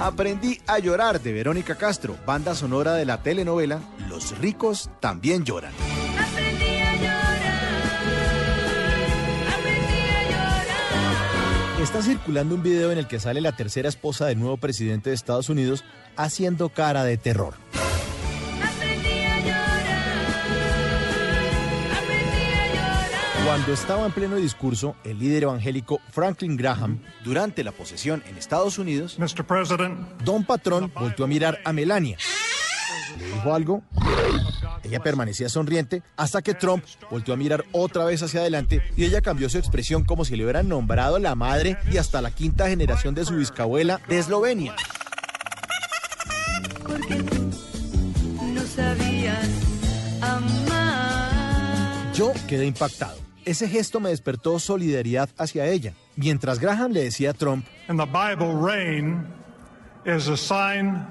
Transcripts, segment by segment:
Aprendí a llorar de Verónica Castro, banda sonora de la telenovela Los ricos también lloran. Está circulando un video en el que sale la tercera esposa del nuevo presidente de Estados Unidos haciendo cara de terror. Cuando estaba en pleno discurso, el líder evangélico Franklin Graham, durante la posesión en Estados Unidos, Mr. President, Don Patrón volvió a mirar a Melania. Le dijo algo. Ella permanecía sonriente hasta que Trump volvió a mirar otra vez hacia adelante y ella cambió su expresión como si le hubieran nombrado la madre y hasta la quinta generación de su bisabuela de Eslovenia. no sabías amar. Yo quedé impactado. Ese gesto me despertó solidaridad hacia ella. Mientras Graham le decía a Trump in the Bible, rain is a sign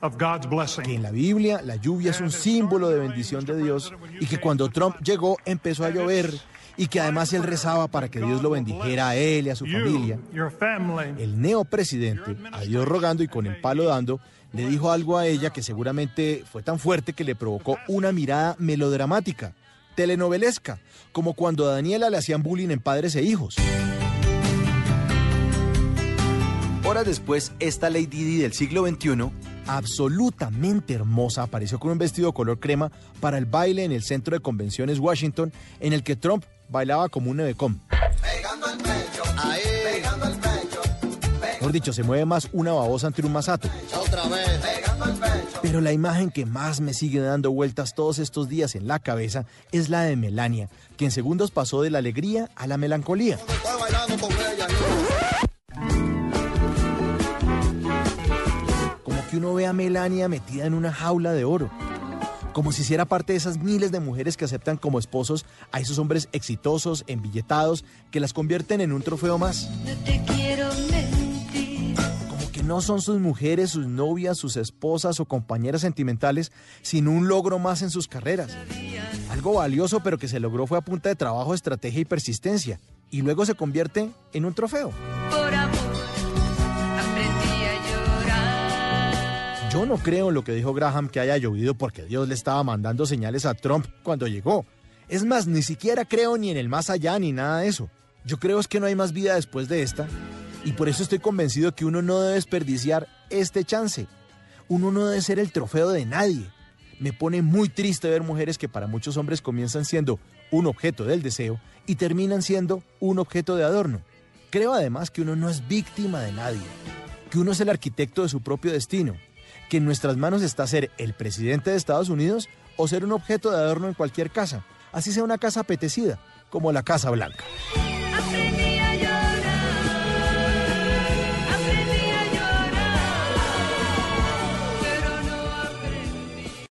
of God's blessing. que en la Biblia la lluvia es un símbolo de bendición de Dios y que cuando Trump llegó empezó a llover y que además él rezaba para que Dios lo bendijera a él y a su familia. You, your family, El neopresidente, a Dios rogando y con el palo dando, le dijo algo a ella que seguramente fue tan fuerte que le provocó una mirada melodramática, telenovelesca, como cuando a Daniela le hacían bullying en Padres e Hijos. Horas después, esta Lady Di del siglo XXI, absolutamente hermosa, apareció con un vestido color crema para el baile en el centro de convenciones Washington, en el que Trump bailaba como un nevecom. Mejor dicho, se mueve más una babosa ante un masato. Pero la imagen que más me sigue dando vueltas todos estos días en la cabeza es la de Melania, que en segundos pasó de la alegría a la melancolía. Como que uno ve a Melania metida en una jaula de oro. Como si hiciera parte de esas miles de mujeres que aceptan como esposos a esos hombres exitosos, embilletados, que las convierten en un trofeo más. No te quiero no son sus mujeres, sus novias, sus esposas o compañeras sentimentales, sino un logro más en sus carreras. Algo valioso, pero que se logró fue a punta de trabajo, estrategia y persistencia. Y luego se convierte en un trofeo. Por amor aprendí a llorar. Yo no creo en lo que dijo Graham que haya llovido porque Dios le estaba mandando señales a Trump cuando llegó. Es más, ni siquiera creo ni en el más allá ni nada de eso. Yo creo es que no hay más vida después de esta. Y por eso estoy convencido que uno no debe desperdiciar este chance. Uno no debe ser el trofeo de nadie. Me pone muy triste ver mujeres que para muchos hombres comienzan siendo un objeto del deseo y terminan siendo un objeto de adorno. Creo además que uno no es víctima de nadie, que uno es el arquitecto de su propio destino, que en nuestras manos está ser el presidente de Estados Unidos o ser un objeto de adorno en cualquier casa, así sea una casa apetecida, como la Casa Blanca.